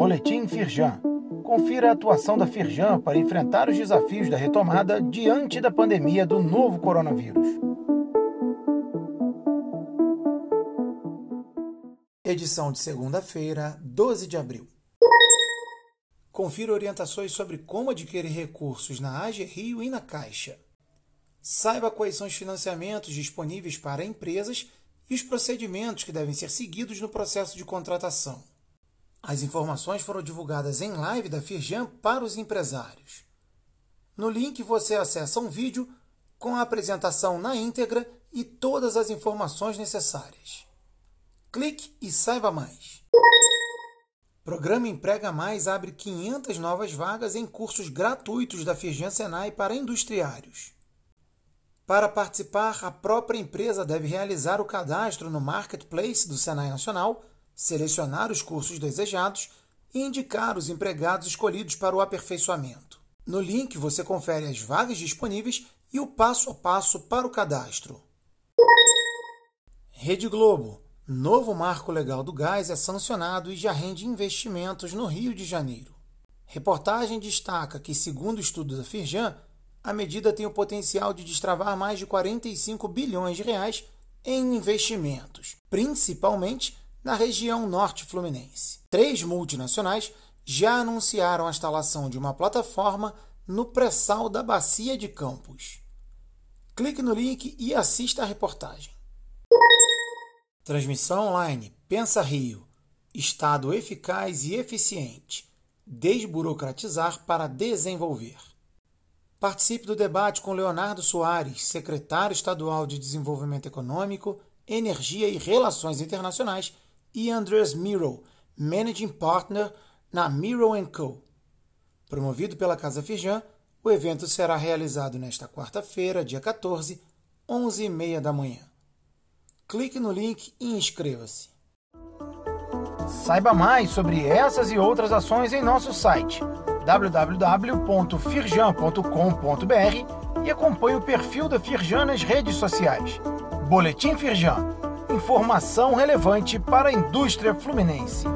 Boletim Firjan. Confira a atuação da Firjan para enfrentar os desafios da retomada diante da pandemia do novo coronavírus. Edição de segunda-feira, 12 de abril. Confira orientações sobre como adquirir recursos na AG Rio e na Caixa. Saiba quais são os financiamentos disponíveis para empresas e os procedimentos que devem ser seguidos no processo de contratação. As informações foram divulgadas em live da Firjan para os empresários. No link você acessa um vídeo com a apresentação na íntegra e todas as informações necessárias. Clique e saiba mais. Programa Emprega Mais abre 500 novas vagas em cursos gratuitos da Firjan Senai para industriários. Para participar, a própria empresa deve realizar o cadastro no Marketplace do Senai Nacional, selecionar os cursos desejados e indicar os empregados escolhidos para o aperfeiçoamento. No link você confere as vagas disponíveis e o passo a passo para o cadastro. Rede Globo. Novo marco legal do gás é sancionado e já rende investimentos no Rio de Janeiro. Reportagem destaca que, segundo estudo da Firjan, a medida tem o potencial de destravar mais de 45 bilhões de reais em investimentos, principalmente na região norte fluminense. Três multinacionais já anunciaram a instalação de uma plataforma no pré-sal da Bacia de Campos. Clique no link e assista a reportagem. Transmissão online Pensa Rio. Estado eficaz e eficiente. Desburocratizar para desenvolver. Participe do debate com Leonardo Soares, secretário estadual de Desenvolvimento Econômico, Energia e Relações Internacionais, e Andreas Miro, Managing Partner na Miro Co. Promovido pela Casa Firjan, o evento será realizado nesta quarta-feira, dia 14, 11h30 da manhã. Clique no link e inscreva-se. Saiba mais sobre essas e outras ações em nosso site www.firjan.com.br e acompanhe o perfil da Firjan nas redes sociais. Boletim Firjan. Informação relevante para a indústria fluminense.